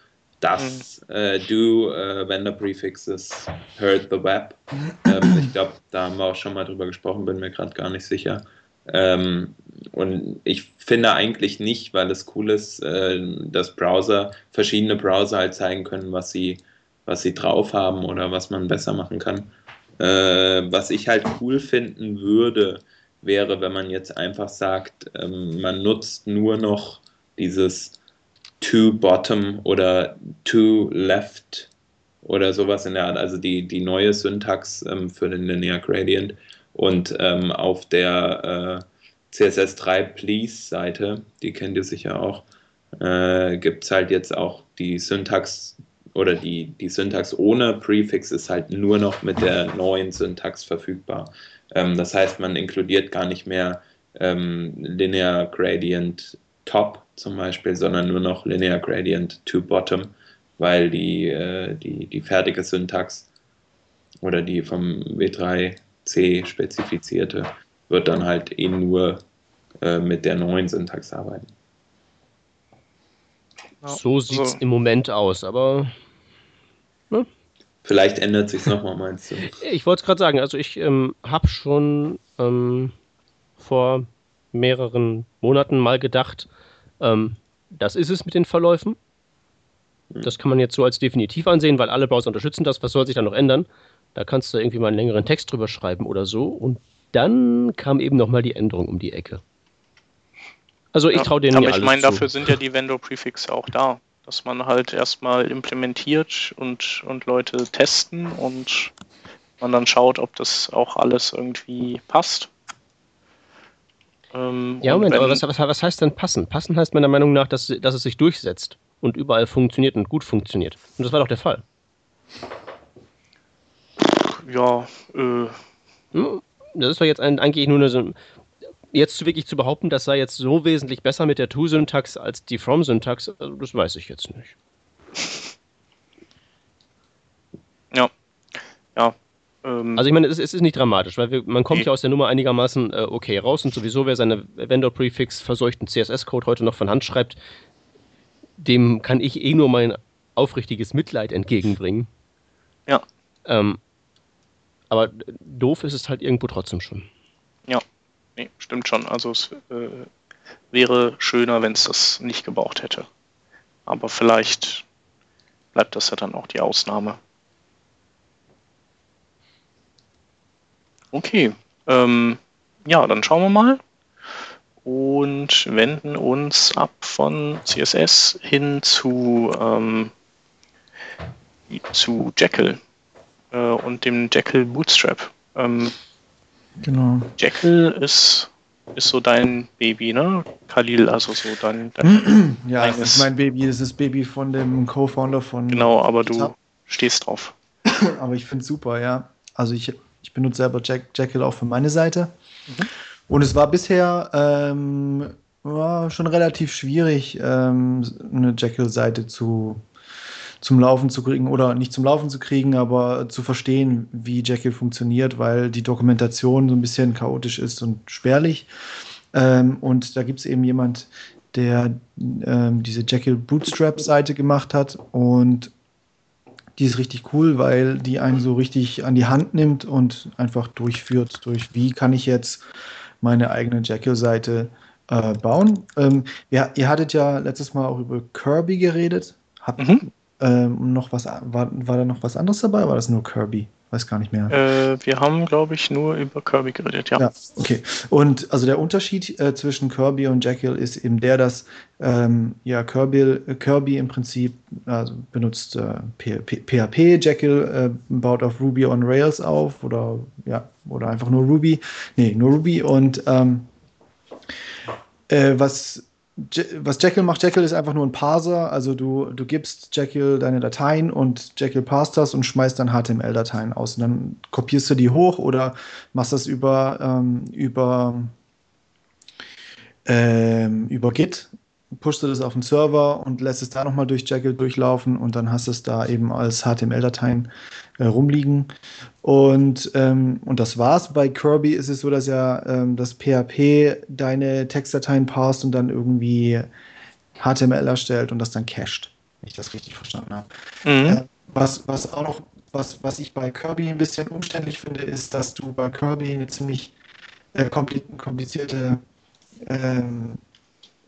does mhm. uh, do uh, vendor prefixes hurt the web? Ähm, ich glaube, da haben wir auch schon mal drüber gesprochen, bin mir gerade gar nicht sicher. Ähm, und ich finde eigentlich nicht, weil es cool ist, äh, dass Browser, verschiedene Browser halt zeigen können, was sie, was sie drauf haben oder was man besser machen kann. Äh, was ich halt cool finden würde, wäre, wenn man jetzt einfach sagt, ähm, man nutzt nur noch dieses to bottom oder to left oder sowas in der Art, also die, die neue Syntax ähm, für den Linear Gradient. Und ähm, auf der äh, CSS3 Please Seite, die kennt ihr sicher auch, äh, gibt es halt jetzt auch die Syntax oder die, die Syntax ohne Prefix ist halt nur noch mit der neuen Syntax verfügbar. Ähm, das heißt, man inkludiert gar nicht mehr ähm, Linear Gradient Top zum Beispiel, sondern nur noch Linear Gradient to Bottom, weil die, äh, die, die fertige Syntax oder die vom W3C spezifizierte wird dann halt eh nur äh, mit der neuen Syntax arbeiten. So sieht es so. im Moment aus, aber. Ne? Vielleicht ändert sich nochmal, meinst du? Ich wollte es gerade sagen, also ich ähm, habe schon ähm, vor mehreren Monaten mal gedacht, ähm, das ist es mit den Verläufen. Mhm. Das kann man jetzt so als definitiv ansehen, weil alle Browser unterstützen das. Was soll sich da noch ändern? Da kannst du irgendwie mal einen längeren Text drüber schreiben oder so. Und dann kam eben nochmal die Änderung um die Ecke. Also ich ja, traue denen Aber ich meine, dafür sind ja die Vendor-Prefixe auch da. Dass man halt erstmal implementiert und, und Leute testen und man dann schaut, ob das auch alles irgendwie passt. Ähm, ja, Moment, aber was, was, was, heißt denn passen? Passen heißt meiner Meinung nach, dass, dass es sich durchsetzt und überall funktioniert und gut funktioniert. Und das war doch der Fall. Ja, äh. Hm, das ist doch jetzt eigentlich nur eine. Jetzt wirklich zu behaupten, das sei jetzt so wesentlich besser mit der To-Syntax als die From-Syntax, also das weiß ich jetzt nicht. Ja. Ja, ähm, also ich meine, es, es, ist nicht dramatisch, weil wir, man kommt okay. ja aus der Nummer einigermaßen äh, okay raus und sowieso, wer seine Vendor-Prefix verseuchten CSS-Code heute noch von Hand schreibt, dem kann ich eh nur mein aufrichtiges Mitleid entgegenbringen. Ja. Ähm, aber doof ist es halt irgendwo trotzdem schon. Ja, nee, stimmt schon. Also es äh, wäre schöner, wenn es das nicht gebraucht hätte. Aber vielleicht bleibt das ja dann auch die Ausnahme. Okay, ähm, ja, dann schauen wir mal und wenden uns ab von CSS hin zu, ähm, zu Jekyll äh, und dem Jekyll Bootstrap. Ähm, genau. Jekyll ist, ist so dein Baby, ne? Khalil, also so dein. dein ja, das ist mein Baby, das ist das Baby von dem Co-Founder von. Genau, aber du stehst drauf. aber ich finde es super, ja. Also ich ich benutze selber Jack, Jekyll auch für meine Seite. Mhm. Und es war bisher ähm, war schon relativ schwierig, ähm, eine Jekyll-Seite zu, zum Laufen zu kriegen oder nicht zum Laufen zu kriegen, aber zu verstehen, wie Jekyll funktioniert, weil die Dokumentation so ein bisschen chaotisch ist und spärlich. Ähm, und da gibt es eben jemand, der ähm, diese Jekyll Bootstrap-Seite gemacht hat und Die ist richtig cool, weil die einen so richtig an die Hand nimmt und einfach durchführt, durch wie kann ich jetzt meine eigene Jekyll-Seite äh, bauen. Ähm, ja, ihr hattet ja letztes Mal auch über Kirby geredet. Habt mhm. Ähm, noch was, war, war da noch was anderes dabei? War das nur Kirby? Weiß gar nicht mehr. Äh, wir haben, glaube ich, nur über Kirby geredet, ja. Ja, okay. Und also der Unterschied äh, zwischen Kirby und Jekyll ist eben der, dass ähm, ja, Kirby, Kirby im Prinzip also benutzt äh, PHP, Jekyll äh, baut auf Ruby on Rails auf oder ja, oder einfach nur Ruby. Nee, nur Ruby und ähm, äh, was was Jekyll macht, Jekyll ist einfach nur ein Parser. Also du, du gibst Jekyll deine Dateien und Jekyll parst das und schmeißt dann HTML-Dateien aus. Und dann kopierst du die hoch oder machst das über, ähm, über, ähm, über Git pushst du das auf den Server und lässt es da nochmal durch Jekyll durchlaufen und dann hast du es da eben als HTML-Dateien äh, rumliegen. Und, ähm, und das war's. Bei Kirby ist es so, dass ja ähm, das PHP deine Textdateien parst und dann irgendwie HTML erstellt und das dann cached, wenn ich das richtig verstanden habe. Mhm. Äh, was, was auch noch, was, was ich bei Kirby ein bisschen umständlich finde, ist, dass du bei Kirby eine ziemlich äh, komplizierte ähm,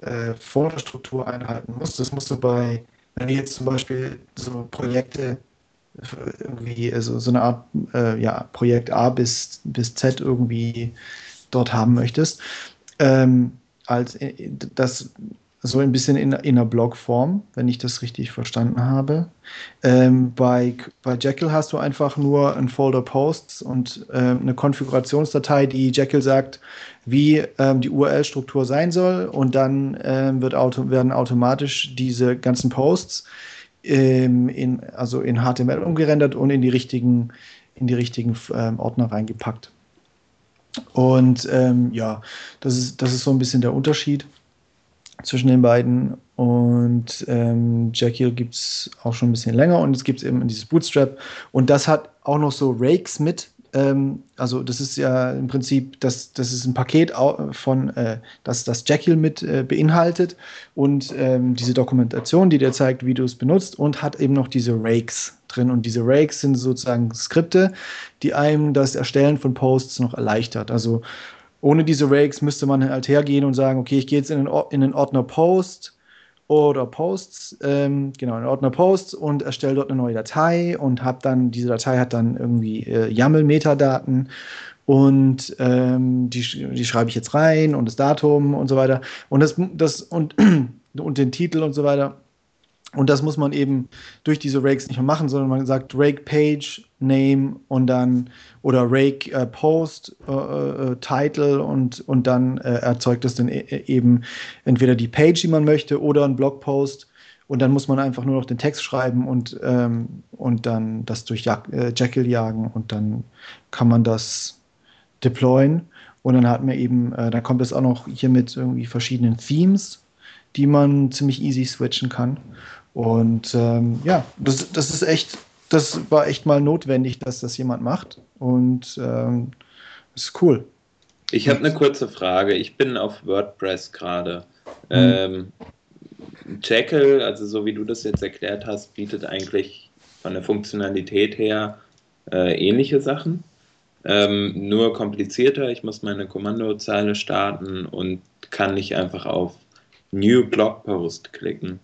äh, Folderstruktur einhalten musst. Das musst du bei, wenn du jetzt zum Beispiel so Projekte irgendwie, also so eine Art äh, ja, Projekt A bis, bis Z irgendwie dort haben möchtest, ähm, als äh, das so ein bisschen in, in einer Blogform, wenn ich das richtig verstanden habe. Ähm, bei, bei Jekyll hast du einfach nur ein Folder Posts und äh, eine Konfigurationsdatei, die Jekyll sagt, wie ähm, die URL-Struktur sein soll und dann ähm, wird auto werden automatisch diese ganzen Posts ähm, in, also in HTML umgerendert und in die richtigen, in die richtigen ähm, Ordner reingepackt. Und ähm, ja, das ist, das ist so ein bisschen der Unterschied zwischen den beiden. Und ähm, Jekyll gibt es auch schon ein bisschen länger und es gibt eben dieses Bootstrap. Und das hat auch noch so Rakes mit. Ähm, also das ist ja im Prinzip, das, das ist ein Paket von, äh, das das Jekyll mit äh, beinhaltet und ähm, diese Dokumentation, die dir zeigt, wie du es benutzt und hat eben noch diese Rakes drin. Und diese Rakes sind sozusagen Skripte, die einem das Erstellen von Posts noch erleichtert. Also ohne diese Rakes müsste man halt hergehen und sagen, okay, ich gehe jetzt in den, in den Ordner Post oder Posts, ähm, genau, in Ordner Posts und erstelle dort eine neue Datei und habe dann, diese Datei hat dann irgendwie äh, YAML-Metadaten und ähm, die, die schreibe ich jetzt rein und das Datum und so weiter und das, das und, und den Titel und so weiter. Und das muss man eben durch diese Rakes nicht mehr machen, sondern man sagt Rake Page, Name und dann oder Rake äh, Post, äh, äh, Title und, und dann äh, erzeugt es dann e eben entweder die Page, die man möchte, oder ein Blogpost. Und dann muss man einfach nur noch den Text schreiben und, ähm, und dann das durch Jag äh, Jekyll jagen und dann kann man das deployen. Und dann hat man eben, äh, dann kommt es auch noch hier mit irgendwie verschiedenen Themes, die man ziemlich easy switchen kann. Und ähm, ja, das, das ist echt, das war echt mal notwendig, dass das jemand macht. Und ähm, ist cool. Ich habe eine kurze Frage. Ich bin auf WordPress gerade. Mhm. Ähm, Jekyll, also so wie du das jetzt erklärt hast, bietet eigentlich von der Funktionalität her äh, ähnliche Sachen. Ähm, nur komplizierter. Ich muss meine Kommandozeile starten und kann nicht einfach auf New Blog Post klicken.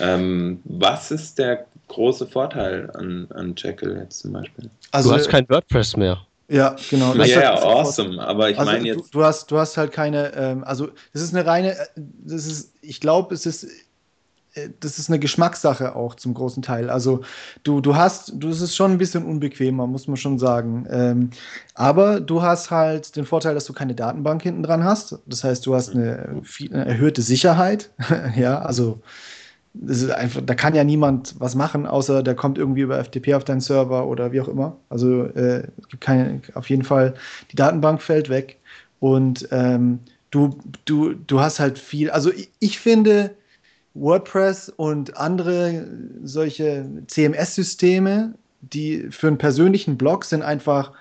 Ähm, was ist der große Vorteil an, an Jekyll jetzt zum Beispiel? Also, du hast kein WordPress mehr. Ja, genau. Ja, yeah, awesome. Aber ich also, meine jetzt. Du, du, hast, du hast halt keine, ähm, also das ist eine reine, äh, das ist, ich glaube, es ist, das ist eine Geschmackssache auch zum großen Teil. Also du, du hast, du, es ist schon ein bisschen unbequemer, muss man schon sagen. Ähm, aber du hast halt den Vorteil, dass du keine Datenbank hinten dran hast. Das heißt, du hast eine, eine erhöhte Sicherheit. ja, also das ist einfach, da kann ja niemand was machen, außer der kommt irgendwie über FTP auf deinen Server oder wie auch immer. Also äh, keine, auf jeden Fall, die Datenbank fällt weg und ähm, du, du, du hast halt viel, also ich, ich finde WordPress und andere solche CMS-Systeme, die für einen persönlichen Blog sind einfach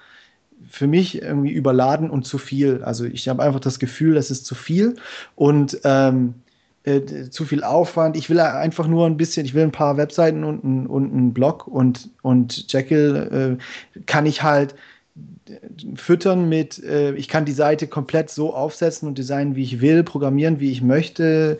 für mich irgendwie überladen und zu viel. Also ich habe einfach das Gefühl, es ist zu viel und ähm, äh, zu viel Aufwand. Ich will einfach nur ein bisschen, ich will ein paar Webseiten und, und einen Blog und, und Jekyll äh, kann ich halt füttern mit, äh, ich kann die Seite komplett so aufsetzen und designen, wie ich will, programmieren, wie ich möchte.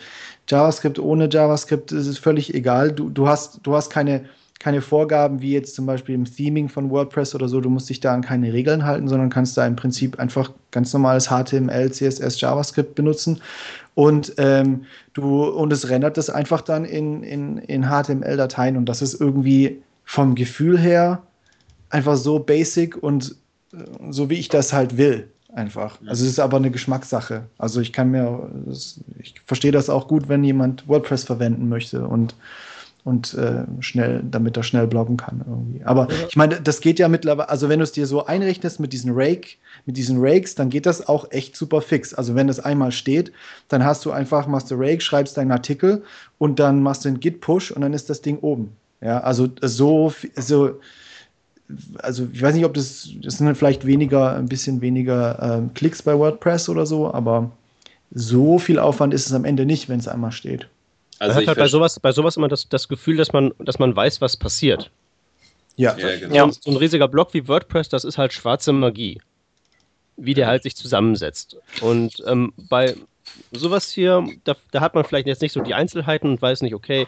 JavaScript ohne JavaScript, ist völlig egal. Du, du, hast, du hast keine, keine Vorgaben, wie jetzt zum Beispiel im Theming von WordPress oder so. Du musst dich da an keine Regeln halten, sondern kannst da im Prinzip einfach ganz normales HTML, CSS, JavaScript benutzen. Und ähm, du, und es rendert das einfach dann in, in, in HTML-Dateien und das ist irgendwie vom Gefühl her einfach so basic und so wie ich das halt will, einfach. Also es ist aber eine Geschmackssache. Also ich kann mir, ich verstehe das auch gut, wenn jemand WordPress verwenden möchte und und äh, schnell, damit er schnell bloggen kann irgendwie. Aber ja. ich meine, das geht ja mittlerweile, also wenn du es dir so einrechnest mit diesen Rake, mit diesen Rakes, dann geht das auch echt super fix. Also wenn das einmal steht, dann hast du einfach, machst du Rake, schreibst deinen Artikel und dann machst du einen Git-Push und dann ist das Ding oben. Ja, also so, so also ich weiß nicht, ob das, das sind vielleicht weniger, ein bisschen weniger ähm, Klicks bei WordPress oder so, aber so viel Aufwand ist es am Ende nicht, wenn es einmal steht. Also man hat halt bei sowas, bei sowas immer das, das Gefühl, dass man, dass man weiß, was passiert. Ja, ja, genau. ja. So ein riesiger Blog wie WordPress, das ist halt schwarze Magie. Wie der halt sich zusammensetzt. Und ähm, bei sowas hier, da, da, hat man vielleicht jetzt nicht so die Einzelheiten und weiß nicht, okay,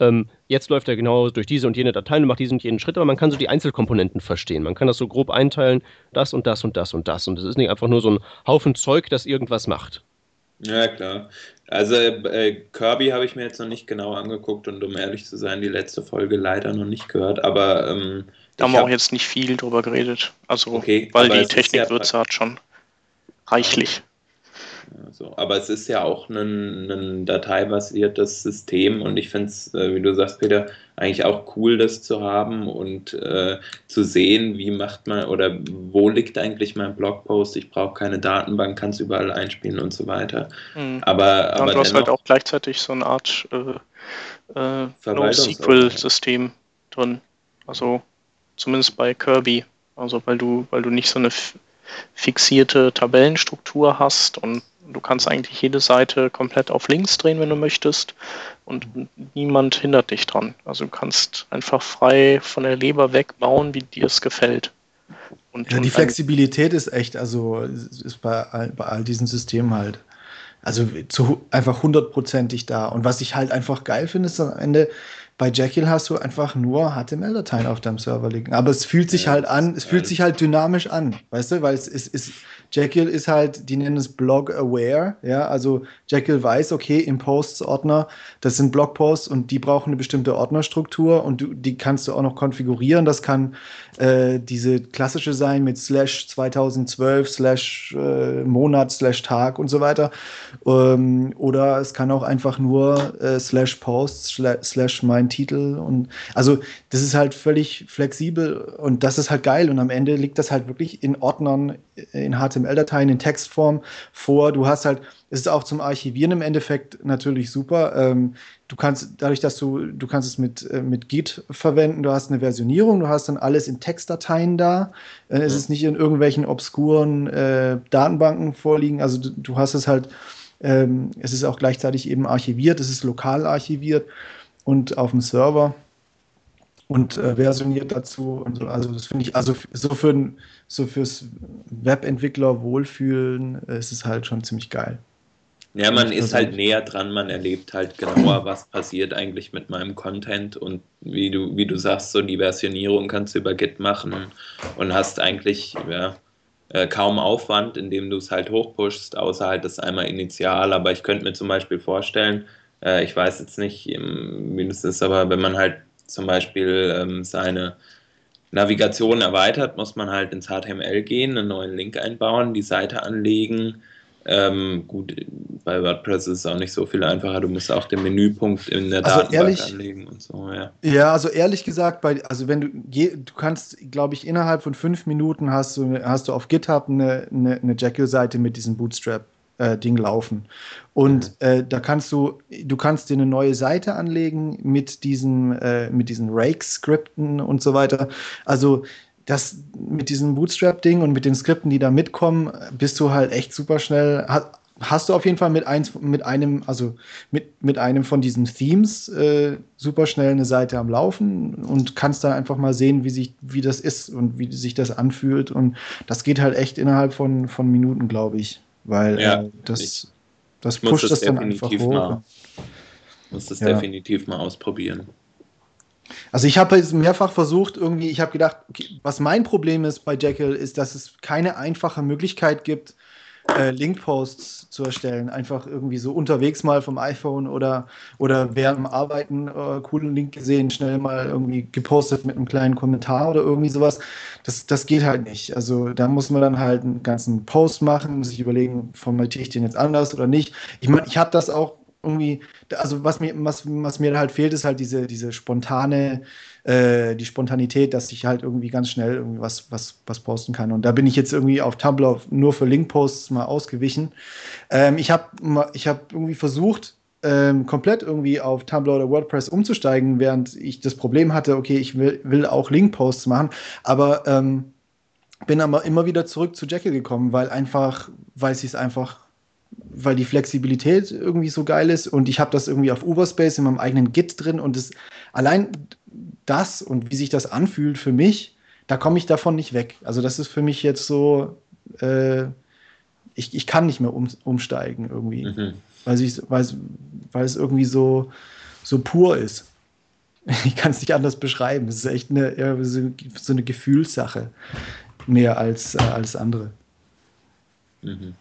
ähm, jetzt läuft er genau durch diese und jene Dateien und macht diesen und jenen Schritt, aber man kann so die Einzelkomponenten verstehen. Man kann das so grob einteilen, das und das und das und das. Und es ist nicht einfach nur so ein Haufen Zeug, das irgendwas macht. Ja, klar. Also äh, Kirby habe ich mir jetzt noch nicht genau angeguckt und um ehrlich zu sein, die letzte Folge leider noch nicht gehört, aber ähm, da haben wir auch jetzt nicht viel drüber geredet. Also, okay, weil die Technikwürze ja hat schon reichlich. So. Aber es ist ja auch ein, ein dateibasiertes System und ich finde es, äh, wie du sagst, Peter, eigentlich auch cool, das zu haben und äh, zu sehen, wie macht man oder wo liegt eigentlich mein Blogpost. Ich brauche keine Datenbank, kann es überall einspielen und so weiter. Mhm. Aber, aber du hast halt auch gleichzeitig so eine Art äh, äh, NoSQL-System drin. Also zumindest bei Kirby. Also weil du, weil du nicht so eine fixierte Tabellenstruktur hast und du kannst eigentlich jede Seite komplett auf links drehen, wenn du möchtest und niemand hindert dich dran. Also du kannst einfach frei von der Leber weg bauen, wie dir es gefällt. Und, ja, die Flexibilität ist echt, also ist bei all, bei all diesen Systemen halt, also zu, einfach hundertprozentig da. Und was ich halt einfach geil finde, ist am Ende, bei Jekyll hast du einfach nur HTML-Dateien auf deinem Server liegen. Aber es fühlt sich ja, halt an, es fühlt sich halt dynamisch an, weißt du, weil es ist, ist Jekyll ist halt, die nennen es Blog Aware, ja, also Jekyll weiß, okay, im Posts-Ordner, das sind Blogposts und die brauchen eine bestimmte Ordnerstruktur und du, die kannst du auch noch konfigurieren. Das kann äh, diese klassische sein mit slash 2012, slash äh, Monat, slash Tag und so weiter. Ähm, oder es kann auch einfach nur äh, slash Posts, slash mein Titel und also das ist halt völlig flexibel und das ist halt geil und am Ende liegt das halt wirklich in Ordnern in HTML-Dateien in Textform vor. Du hast halt, es ist auch zum Archivieren im Endeffekt natürlich super. Ähm, du kannst, dadurch, dass du, du kannst es mit, äh, mit Git verwenden, du hast eine Versionierung, du hast dann alles in Textdateien da. Äh, es ist nicht in irgendwelchen obskuren äh, Datenbanken vorliegen. Also du, du hast es halt, ähm, es ist auch gleichzeitig eben archiviert, es ist lokal archiviert und auf dem Server und äh, versioniert dazu. Und so. Also das finde ich, also so für so fürs Webentwickler wohlfühlen äh, ist es halt schon ziemlich geil. Ja, man ist halt näher dran, man erlebt halt genauer, was passiert eigentlich mit meinem Content und wie du, wie du sagst, so die Versionierung kannst du über Git machen und hast eigentlich ja, äh, kaum Aufwand, indem du es halt hochpushst, außer halt das einmal initial. Aber ich könnte mir zum Beispiel vorstellen, äh, ich weiß jetzt nicht, wie das ist, aber wenn man halt zum Beispiel ähm, seine Navigation erweitert, muss man halt ins HTML gehen, einen neuen Link einbauen, die Seite anlegen. Ähm, gut, bei WordPress ist es auch nicht so viel einfacher. Du musst auch den Menüpunkt in der also Datenbank ehrlich, anlegen und so. Ja. ja, also ehrlich gesagt, bei, also wenn du, du kannst, glaube ich, innerhalb von fünf Minuten hast du, hast du auf GitHub eine, eine, eine Jekyll-Seite mit diesem Bootstrap äh, Ding laufen. Und mhm. äh, da kannst du, du kannst dir eine neue Seite anlegen mit diesen, äh, mit diesen Rake-Skripten und so weiter. Also das mit diesem Bootstrap-Ding und mit den Skripten, die da mitkommen, bist du halt echt super schnell, hast du auf jeden Fall mit, eins, mit einem, also mit, mit einem von diesen Themes äh, super schnell eine Seite am Laufen und kannst dann einfach mal sehen, wie sich, wie das ist und wie sich das anfühlt. Und das geht halt echt innerhalb von, von Minuten, glaube ich. Weil ja, äh, das, das pusht das, das dann einfach hoch. Mal, muss das ja. definitiv mal ausprobieren. Also ich habe jetzt mehrfach versucht, irgendwie, ich habe gedacht, okay, was mein Problem ist bei Jekyll, ist, dass es keine einfache Möglichkeit gibt, äh, Linkposts zu erstellen. Einfach irgendwie so unterwegs mal vom iPhone oder, oder während dem Arbeiten äh, coolen Link gesehen, schnell mal irgendwie gepostet mit einem kleinen Kommentar oder irgendwie sowas. Das, das geht halt nicht. Also da muss man dann halt einen ganzen Post machen, sich überlegen, formatiere ich den jetzt anders oder nicht. Ich meine, ich habe das auch irgendwie, also was mir, was, was mir halt fehlt, ist halt diese, diese spontane, äh, die Spontanität, dass ich halt irgendwie ganz schnell irgendwie was, was, was posten kann. Und da bin ich jetzt irgendwie auf Tumblr nur für Linkposts mal ausgewichen. Ähm, ich habe ich hab irgendwie versucht, ähm, komplett irgendwie auf Tumblr oder WordPress umzusteigen, während ich das Problem hatte, okay, ich will, will auch Linkposts machen, aber ähm, bin aber immer wieder zurück zu Jekyll gekommen, weil einfach, weil ich es einfach weil die Flexibilität irgendwie so geil ist und ich habe das irgendwie auf Uberspace in meinem eigenen Git drin und es allein das und wie sich das anfühlt für mich, da komme ich davon nicht weg. Also das ist für mich jetzt so, äh, ich, ich kann nicht mehr um, umsteigen irgendwie, mhm. weil, ich, weil, weil es irgendwie so, so pur ist. Ich kann es nicht anders beschreiben. Es ist echt eine, so, so eine Gefühlssache mehr als, äh, als andere. Mhm.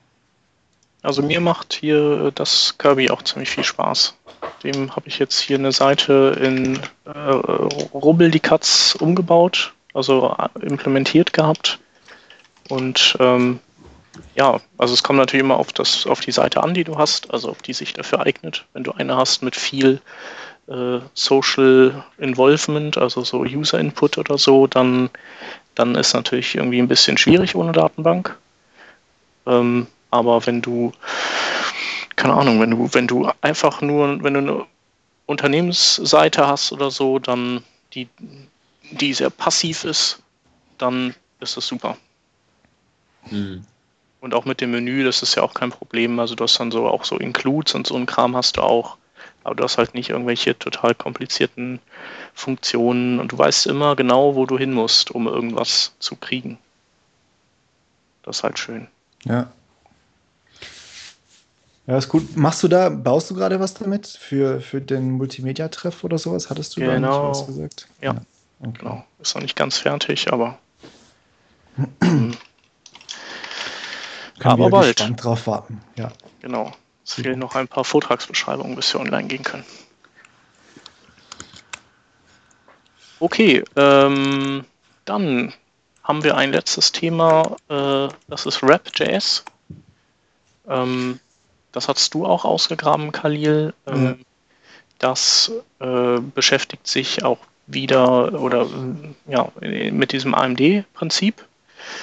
Also mir macht hier das Kirby auch ziemlich viel Spaß. Dem habe ich jetzt hier eine Seite in äh, Rubbel die Katz umgebaut, also äh, implementiert gehabt. Und ähm, ja, also es kommt natürlich immer auf, das, auf die Seite an, die du hast, also ob die sich dafür eignet. Wenn du eine hast mit viel äh, Social Involvement, also so User Input oder so, dann, dann ist natürlich irgendwie ein bisschen schwierig ohne Datenbank. Ähm, aber wenn du, keine Ahnung, wenn du, wenn du einfach nur, wenn du eine Unternehmensseite hast oder so, dann die, die sehr passiv ist, dann ist das super. Mhm. Und auch mit dem Menü, das ist ja auch kein Problem. Also du hast dann so auch so Includes und so ein Kram hast du auch. Aber du hast halt nicht irgendwelche total komplizierten Funktionen und du weißt immer genau, wo du hin musst, um irgendwas zu kriegen. Das ist halt schön. Ja, ja, ist gut. Machst du da, baust du gerade was damit für, für den Multimedia-Treff oder sowas? Hattest du genau. da nicht was gesagt? Ja, ja. Okay. genau. Ist noch nicht ganz fertig, aber. Können aber wir bald. gespannt drauf warten. Ja. Genau. Es fehlen noch ein paar Vortragsbeschreibungen, bis wir online gehen können. Okay, ähm, dann haben wir ein letztes Thema, äh, das ist Rap.js. Ähm, das hast du auch ausgegraben, Khalil. Ähm, ja. Das äh, beschäftigt sich auch wieder oder ja, mit diesem AMD-Prinzip.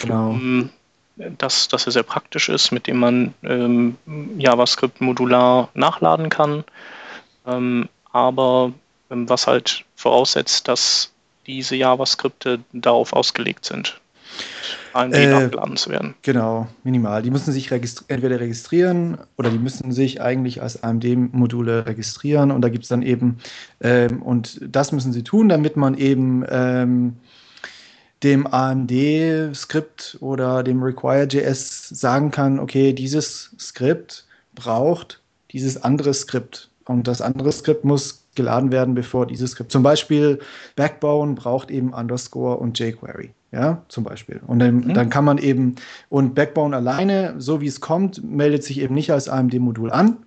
Genau. Ähm, dass, dass er sehr praktisch ist, mit dem man ähm, JavaScript modular nachladen kann. Ähm, aber ähm, was halt voraussetzt, dass diese JavaScripte darauf ausgelegt sind. AMD äh, nachgeladen zu werden. Genau, minimal. Die müssen sich registri entweder registrieren oder die müssen sich eigentlich als AMD-Module registrieren und da gibt es dann eben, ähm, und das müssen sie tun, damit man eben ähm, dem AMD-Skript oder dem Require.js sagen kann, okay, dieses Skript braucht dieses andere Skript und das andere Skript muss geladen werden, bevor dieses Skript. Zum Beispiel Backbone braucht eben Underscore und jQuery. Ja, zum Beispiel. Und dann, mhm. dann kann man eben, und Backbone alleine, so wie es kommt, meldet sich eben nicht als AMD-Modul an.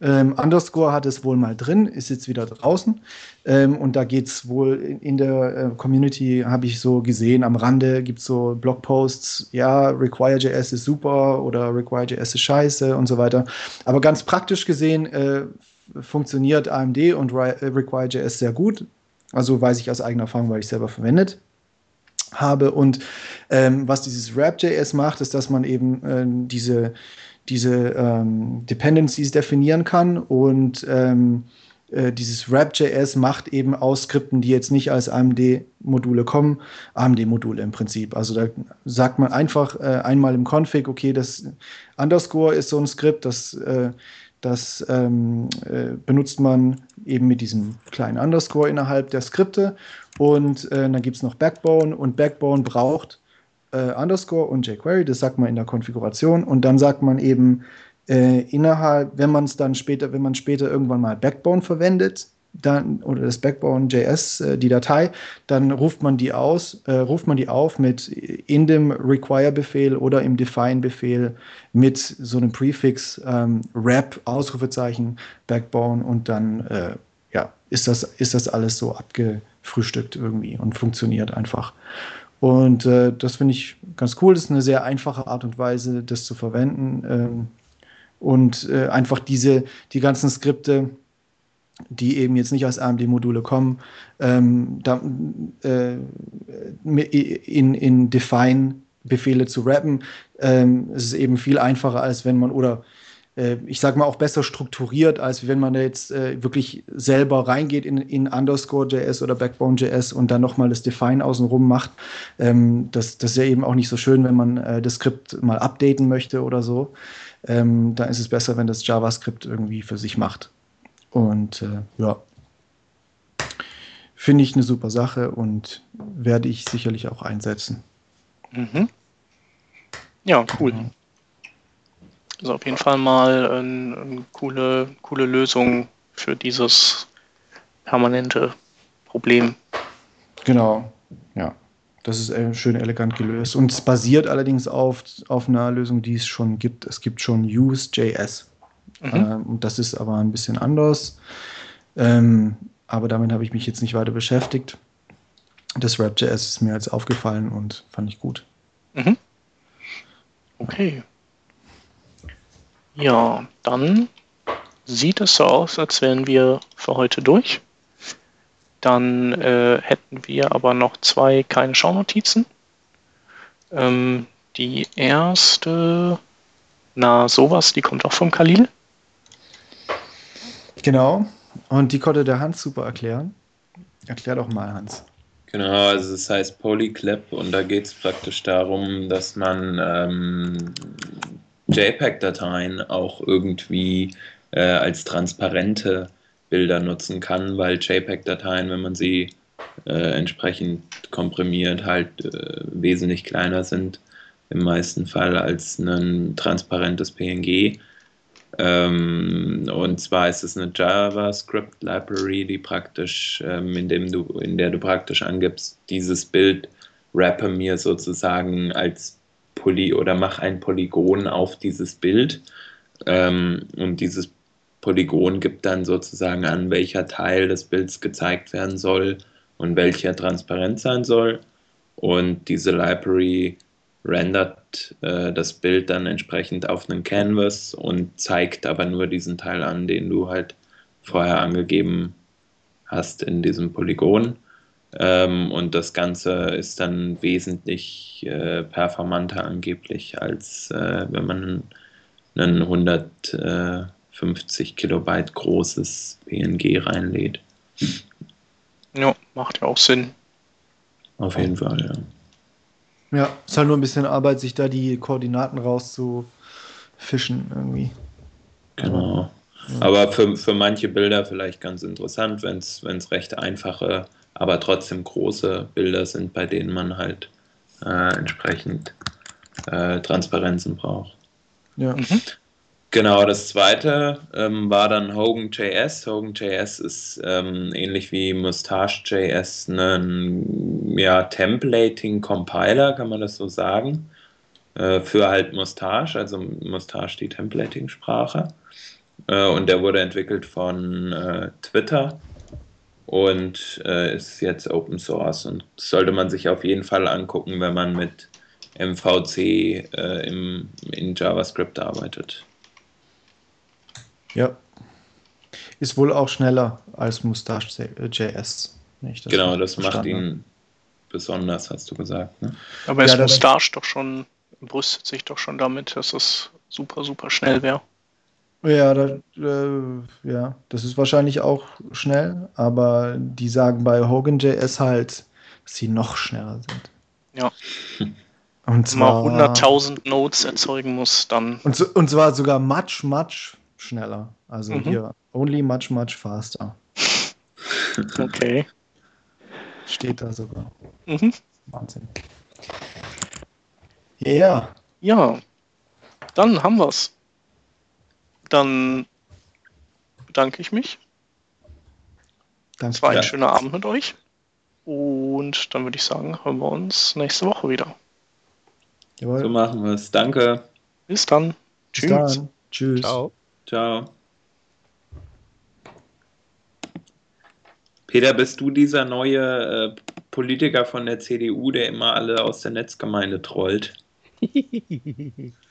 Ähm, Underscore hat es wohl mal drin, ist jetzt wieder draußen. Ähm, und da geht es wohl in, in der äh, Community, habe ich so gesehen, am Rande gibt es so Blogposts, ja, Require.js ist super oder Require.js ist scheiße und so weiter. Aber ganz praktisch gesehen äh, funktioniert AMD und äh, Require.js sehr gut. Also weiß ich aus eigener Erfahrung, weil ich selber verwendet habe. Und ähm, was dieses Wrap.js macht, ist, dass man eben äh, diese, diese ähm, Dependencies definieren kann und ähm, äh, dieses Wrap.js macht eben aus Skripten, die jetzt nicht als AMD-Module kommen, AMD-Module im Prinzip. Also da sagt man einfach äh, einmal im Config, okay, das Underscore ist so ein Skript, das, äh, das ähm, äh, benutzt man eben mit diesem kleinen Underscore innerhalb der Skripte. Und äh, dann gibt es noch Backbone und Backbone braucht äh, Underscore und jQuery, das sagt man in der Konfiguration. Und dann sagt man eben, äh, innerhalb, wenn man es dann später, wenn man später irgendwann mal Backbone verwendet, dann, oder das Backbone.js, äh, die Datei, dann ruft man die aus, äh, ruft man die auf mit in dem Require-Befehl oder im Define-Befehl mit so einem Prefix ähm, Wrap, Ausrufezeichen, Backbone und dann äh, ja, ist das, ist das alles so abgefrühstückt irgendwie und funktioniert einfach. Und äh, das finde ich ganz cool. Das ist eine sehr einfache Art und Weise, das zu verwenden. Ähm, und äh, einfach diese, die ganzen Skripte, die eben jetzt nicht aus AMD-Module kommen, ähm, da, äh, in, in Define-Befehle zu rappen. Ähm, es ist eben viel einfacher, als wenn man, oder äh, ich sage mal auch besser strukturiert, als wenn man jetzt äh, wirklich selber reingeht in, in Underscore.js oder Backbone.js und dann nochmal das Define außenrum macht. Ähm, das, das ist ja eben auch nicht so schön, wenn man äh, das Skript mal updaten möchte oder so ähm, dann ist es besser, wenn das JavaScript irgendwie für sich macht. Und äh, ja, finde ich eine super Sache und werde ich sicherlich auch einsetzen. Mhm. Ja, cool. Mhm. Also auf jeden Fall mal eine, eine coole, coole Lösung für dieses permanente Problem. Genau, ja. Das ist äh, schön elegant gelöst. Und es basiert allerdings auf, auf einer Lösung, die es schon gibt. Es gibt schon Use.js. Mhm. Ähm, und das ist aber ein bisschen anders. Ähm, aber damit habe ich mich jetzt nicht weiter beschäftigt. Das Wrap.js ist mir jetzt aufgefallen und fand ich gut. Mhm. Okay. Ja, dann sieht es so aus, als wären wir für heute durch. Dann äh, hätten wir aber noch zwei kleine Schaunotizen. Ähm, die erste, na sowas, die kommt auch vom Khalil. Genau, und die konnte der Hans super erklären. Erklär doch mal, Hans. Genau, also es heißt Polyclip und da geht es praktisch darum, dass man ähm, JPEG-Dateien auch irgendwie äh, als transparente Bilder nutzen kann, weil JPEG-Dateien, wenn man sie äh, entsprechend komprimiert, halt äh, wesentlich kleiner sind im meisten Fall als ein transparentes PNG. Ähm, und zwar ist es eine JavaScript Library, die praktisch, ähm, in, dem du, in der du praktisch angibst, dieses Bild rappe mir sozusagen als Poly oder mach ein Polygon auf dieses Bild. Ähm, und dieses Polygon gibt dann sozusagen an, welcher Teil des Bilds gezeigt werden soll und welcher transparent sein soll. Und diese Library rendert äh, das Bild dann entsprechend auf einen Canvas und zeigt aber nur diesen Teil an, den du halt vorher angegeben hast in diesem Polygon. Ähm, und das Ganze ist dann wesentlich äh, performanter angeblich, als äh, wenn man einen 100 50 Kilobyte großes PNG reinlädt. Ja, macht ja auch Sinn. Auf jeden Fall, ja. Ja, ist halt nur ein bisschen Arbeit, sich da die Koordinaten rauszufischen irgendwie. Genau. Ja. Aber für, für manche Bilder vielleicht ganz interessant, wenn es recht einfache, aber trotzdem große Bilder sind, bei denen man halt äh, entsprechend äh, Transparenzen braucht. Ja. Mhm. Genau, das zweite ähm, war dann Hogan.js. Hogan.js ist ähm, ähnlich wie Mustache.js ein ja, Templating-Compiler, kann man das so sagen, äh, für halt Mustache, also Mustache die Templating-Sprache. Äh, und der wurde entwickelt von äh, Twitter und äh, ist jetzt Open Source und sollte man sich auf jeden Fall angucken, wenn man mit MVC äh, im, in JavaScript arbeitet. Ja. Ist wohl auch schneller als Mustache.js. Genau, das macht ihn besonders, hast du gesagt. Ne? Aber ja, Mustache doch schon, brüstet sich doch schon damit, dass es super, super schnell wäre. Ja, da, äh, ja, das ist wahrscheinlich auch schnell, aber die sagen bei Hogan.js halt, dass sie noch schneller sind. Ja. Und Wenn man zwar, 100.000 Nodes erzeugen muss, dann. und, so, und zwar sogar much, much schneller. Also Mhm. hier, only much, much faster. Okay. Steht da sogar. Mhm. Wahnsinn. Ja, Ja, dann haben wir's. Dann bedanke ich mich. danke. Es war ein Ja. schöner Abend mit euch. Und dann würde ich sagen, hören wir uns nächste Woche wieder. Jawohl. So machen wir es. Danke. Bis dann. Bis Tschüss. dann. Tschüss. Ciao. Ciao. Peter, bist du dieser neue äh, Politiker von der CDU, der immer alle aus der Netzgemeinde trollt?